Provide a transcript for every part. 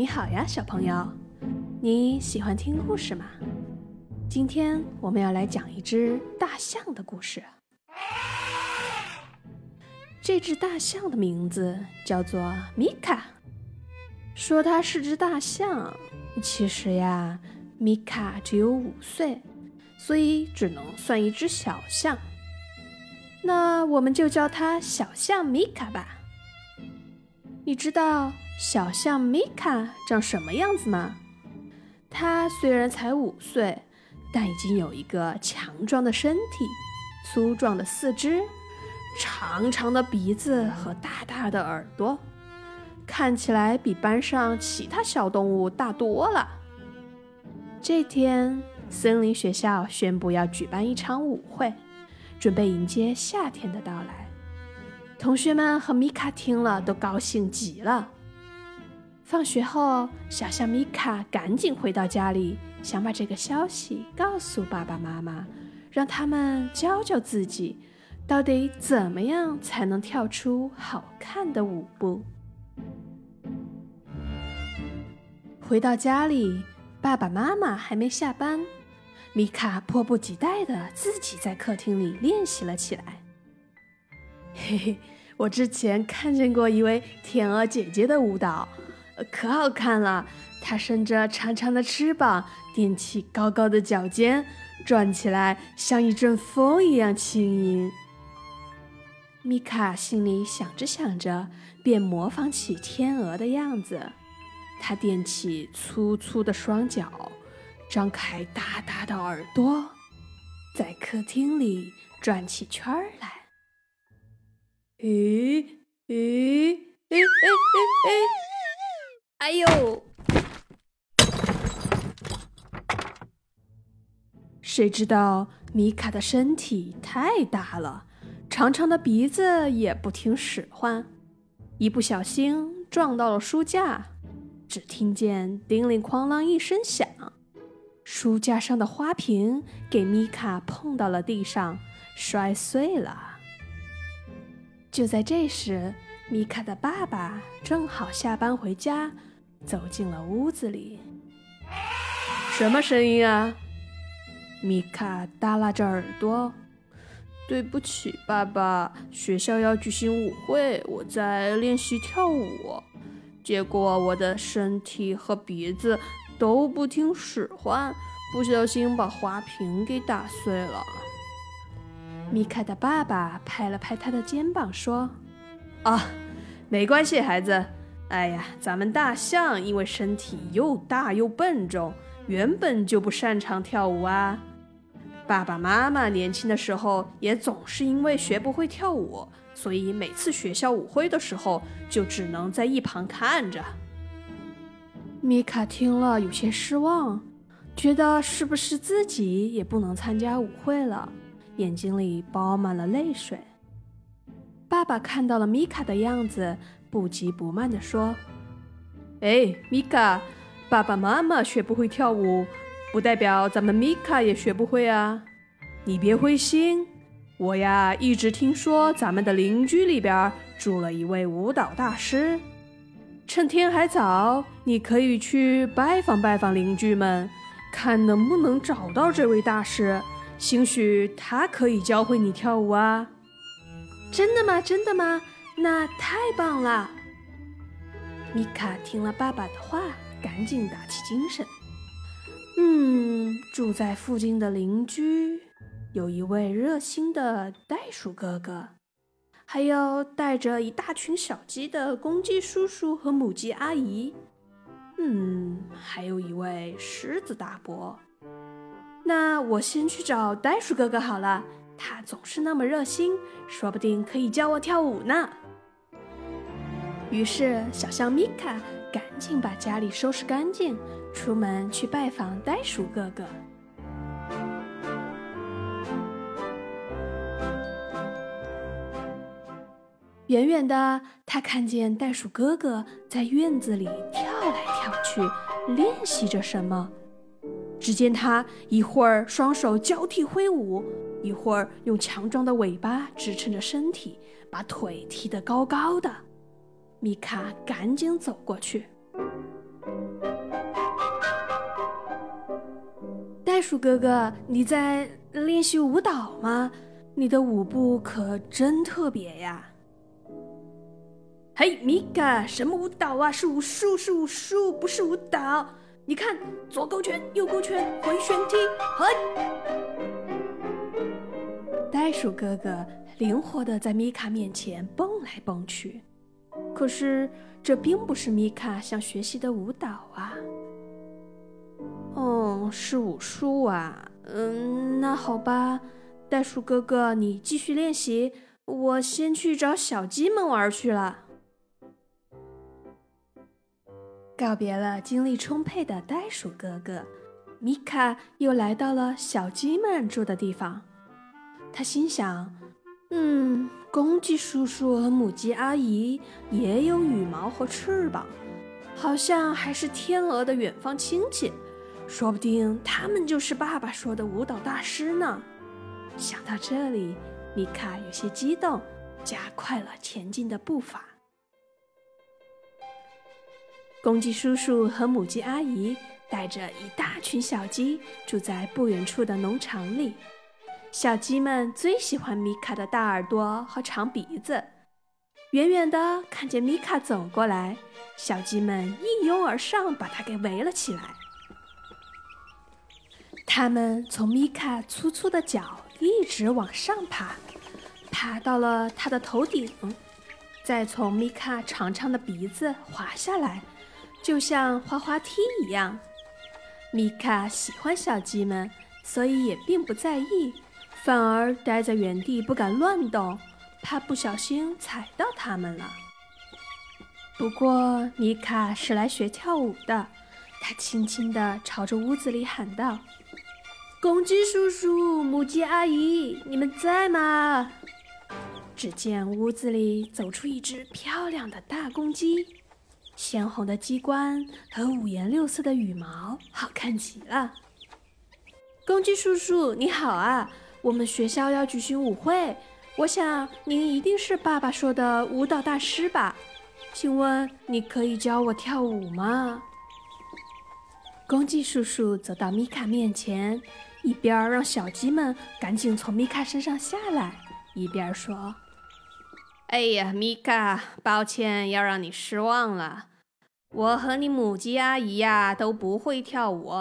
你好呀，小朋友，你喜欢听故事吗？今天我们要来讲一只大象的故事。这只大象的名字叫做米卡。说它是只大象，其实呀，米卡只有五岁，所以只能算一只小象。那我们就叫它小象米卡吧。你知道？小象米卡长什么样子吗？它虽然才五岁，但已经有一个强壮的身体、粗壮的四肢、长长的鼻子和大大的耳朵，看起来比班上其他小动物大多了。这天，森林学校宣布要举办一场舞会，准备迎接夏天的到来。同学们和米卡听了都高兴极了。放学后，小象米卡赶紧回到家里，想把这个消息告诉爸爸妈妈，让他们教教自己，到底怎么样才能跳出好看的舞步。回到家里，爸爸妈妈还没下班，米卡迫不及待地自己在客厅里练习了起来。嘿嘿，我之前看见过一位天鹅姐姐的舞蹈。可好看了！它伸着长长的翅膀，踮起高高的脚尖，转起来像一阵风一样轻盈。米卡心里想着想着，便模仿起天鹅的样子。它踮起粗粗的双脚，张开大大的耳朵，在客厅里转起圈儿来。咦咦诶诶诶诶！哎呦！谁知道米卡的身体太大了，长长的鼻子也不听使唤，一不小心撞到了书架，只听见叮铃哐啷一声响，书架上的花瓶给米卡碰到了地上，摔碎了。就在这时，米卡的爸爸正好下班回家。走进了屋子里，什么声音啊？米卡耷拉着耳朵。对不起，爸爸，学校要举行舞会，我在练习跳舞，结果我的身体和鼻子都不听使唤，不小心把花瓶给打碎了。米卡的爸爸拍了拍他的肩膀，说：“啊，没关系，孩子。”哎呀，咱们大象因为身体又大又笨重，原本就不擅长跳舞啊。爸爸妈妈年轻的时候也总是因为学不会跳舞，所以每次学校舞会的时候就只能在一旁看着。米卡听了有些失望，觉得是不是自己也不能参加舞会了，眼睛里包满了泪水。爸爸看到了米卡的样子。不急不慢地说：“哎，米卡，爸爸妈妈学不会跳舞，不代表咱们米卡也学不会啊！你别灰心，我呀一直听说咱们的邻居里边住了一位舞蹈大师。趁天还早，你可以去拜访拜访邻居们，看能不能找到这位大师，兴许他可以教会你跳舞啊！真的吗？真的吗？”那太棒了！米卡听了爸爸的话，赶紧打起精神。嗯，住在附近的邻居有一位热心的袋鼠哥哥，还有带着一大群小鸡的公鸡叔叔和母鸡阿姨。嗯，还有一位狮子大伯。那我先去找袋鼠哥哥好了，他总是那么热心，说不定可以教我跳舞呢。于是，小象米卡赶紧把家里收拾干净，出门去拜访袋鼠哥哥。远远的，他看见袋鼠哥哥在院子里跳来跳去，练习着什么。只见他一会儿双手交替挥舞，一会儿用强壮的尾巴支撑着身体，把腿踢得高高的。米卡赶紧走过去。袋鼠哥哥你在练习舞蹈吗？你的舞步可真特别呀。嘿米卡什么舞蹈啊？是武术是武术不是舞蹈。你看左勾拳右勾拳回旋踢嘿。袋鼠哥哥灵活的在米卡面前蹦来蹦去。可是这并不是米卡想学习的舞蹈啊。哦，是武术啊。嗯，那好吧，袋鼠哥哥，你继续练习，我先去找小鸡们玩去了。告别了精力充沛的袋鼠哥哥，米卡又来到了小鸡们住的地方。他心想：“嗯，公鸡叔叔和母鸡阿姨也有羽毛和翅膀，好像还是天鹅的远方亲戚，说不定他们就是爸爸说的舞蹈大师呢。”想到这里，米卡有些激动，加快了前进的步伐。公鸡叔叔和母鸡阿姨带着一大群小鸡住在不远处的农场里。小鸡们最喜欢米卡的大耳朵和长鼻子。远远的看见米卡走过来，小鸡们一拥而上，把它给围了起来。它们从米卡粗粗的脚一直往上爬，爬到了它的头顶，再从米卡长长的鼻子滑下来。就像滑滑梯一样，米卡喜欢小鸡们，所以也并不在意，反而待在原地不敢乱动，怕不小心踩到它们了。不过米卡是来学跳舞的，他轻轻地朝着屋子里喊道：“公鸡叔叔、母鸡阿姨，你们在吗？”只见屋子里走出一只漂亮的大公鸡。鲜红的鸡冠和五颜六色的羽毛，好看极了。公鸡叔叔，你好啊！我们学校要举行舞会，我想您一定是爸爸说的舞蹈大师吧？请问你可以教我跳舞吗？公鸡叔叔走到米卡面前，一边让小鸡们赶紧从米卡身上下来，一边说：“哎呀，米卡，抱歉要让你失望了。”我和你母鸡阿姨呀都不会跳舞，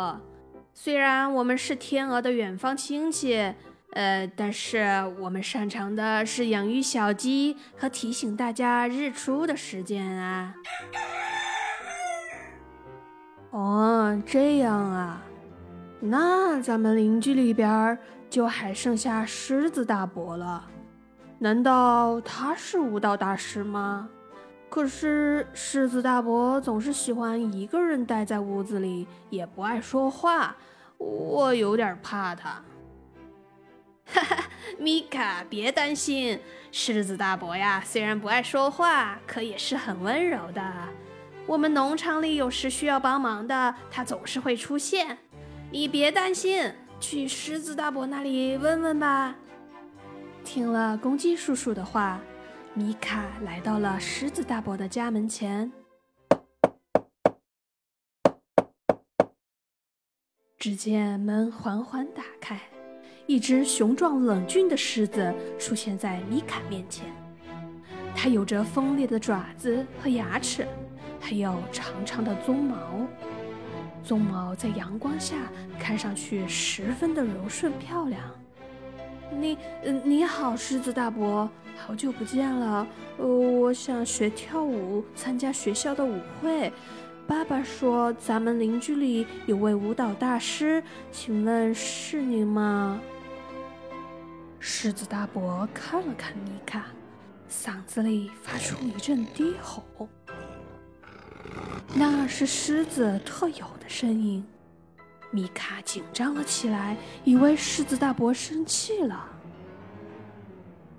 虽然我们是天鹅的远方亲戚，呃，但是我们擅长的是养育小鸡和提醒大家日出的时间啊。哦，这样啊，那咱们邻居里边就还剩下狮子大伯了，难道他是舞蹈大师吗？可是狮子大伯总是喜欢一个人待在屋子里，也不爱说话，我有点怕他。哈 哈，米卡，别担心，狮子大伯呀，虽然不爱说话，可也是很温柔的。我们农场里有时需要帮忙的，他总是会出现。你别担心，去狮子大伯那里问问吧。听了公鸡叔叔的话。米卡来到了狮子大伯的家门前，只见门缓缓打开，一只雄壮冷峻的狮子出现在米卡面前。它有着锋利的爪子和牙齿，还有长长的鬃毛，鬃毛在阳光下看上去十分的柔顺漂亮。你，你好，狮子大伯。好久不见了，呃，我想学跳舞，参加学校的舞会。爸爸说咱们邻居里有位舞蹈大师，请问是您吗？狮子大伯看了看米卡，嗓子里发出一阵低吼，那是狮子特有的声音。米卡紧张了起来，以为狮子大伯生气了。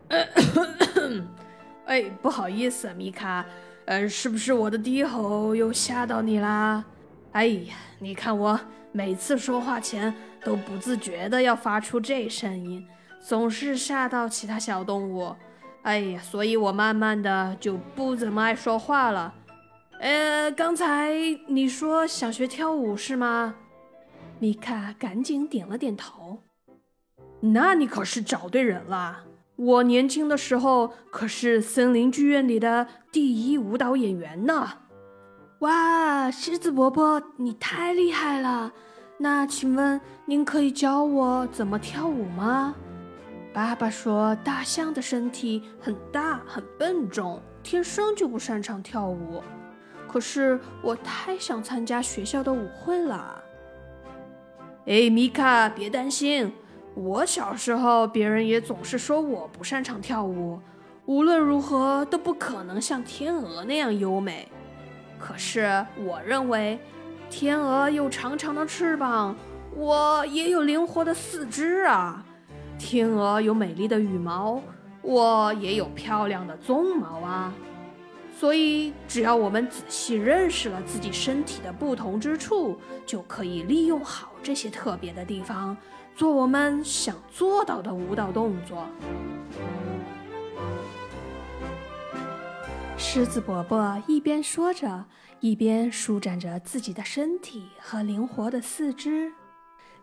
哎，不好意思，米卡，呃，是不是我的低吼又吓到你啦？哎呀，你看我每次说话前都不自觉的要发出这声音，总是吓到其他小动物。哎呀，所以我慢慢的就不怎么爱说话了。呃，刚才你说想学跳舞是吗？米卡赶紧点了点头。那你可是找对人了。我年轻的时候可是森林剧院里的第一舞蹈演员呢。哇，狮子伯伯，你太厉害了！那请问您可以教我怎么跳舞吗？爸爸说，大象的身体很大很笨重，天生就不擅长跳舞。可是我太想参加学校的舞会了。哎，米卡，别担心。我小时候，别人也总是说我不擅长跳舞，无论如何都不可能像天鹅那样优美。可是我认为，天鹅有长长的翅膀，我也有灵活的四肢啊。天鹅有美丽的羽毛，我也有漂亮的鬃毛啊。所以，只要我们仔细认识了自己身体的不同之处，就可以利用好这些特别的地方，做我们想做到的舞蹈动作。狮子伯伯一边说着，一边舒展着自己的身体和灵活的四肢，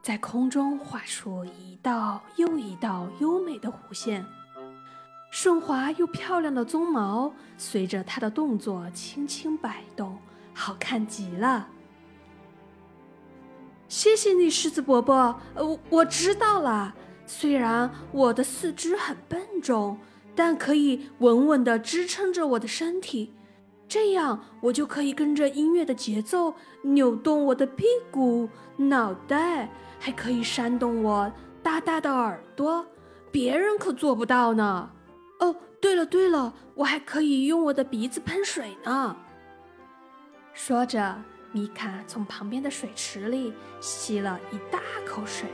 在空中画出一道又一道优美的弧线。顺滑又漂亮的鬃毛随着它的动作轻轻摆动，好看极了。谢谢你，狮子伯伯。呃，我知道了。虽然我的四肢很笨重，但可以稳稳地支撑着我的身体，这样我就可以跟着音乐的节奏扭动我的屁股、脑袋，还可以扇动我大大的耳朵。别人可做不到呢。哦，对了对了，我还可以用我的鼻子喷水呢。说着，米卡从旁边的水池里吸了一大口水，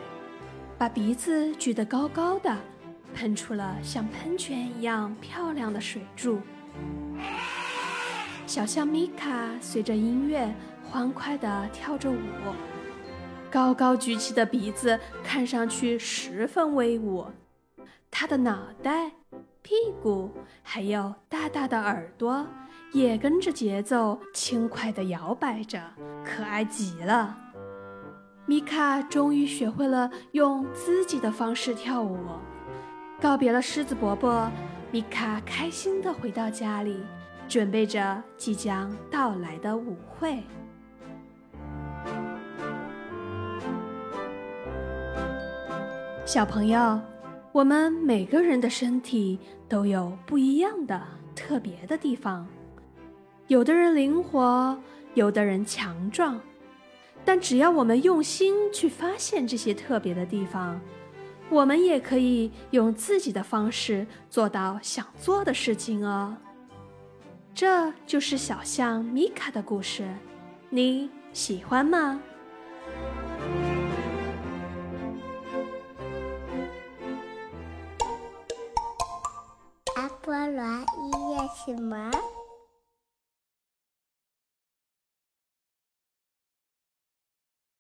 把鼻子举得高高的，喷出了像喷泉一样漂亮的水柱。小象米卡随着音乐欢快地跳着舞，高高举起的鼻子看上去十分威武，它的脑袋。屁股还有大大的耳朵，也跟着节奏轻快地摇摆着，可爱极了。米卡终于学会了用自己的方式跳舞。告别了狮子伯伯，米卡开心地回到家里，准备着即将到来的舞会。小朋友。我们每个人的身体都有不一样的特别的地方，有的人灵活，有的人强壮，但只要我们用心去发现这些特别的地方，我们也可以用自己的方式做到想做的事情哦。这就是小象米卡的故事，你喜欢吗？菠萝音乐什么？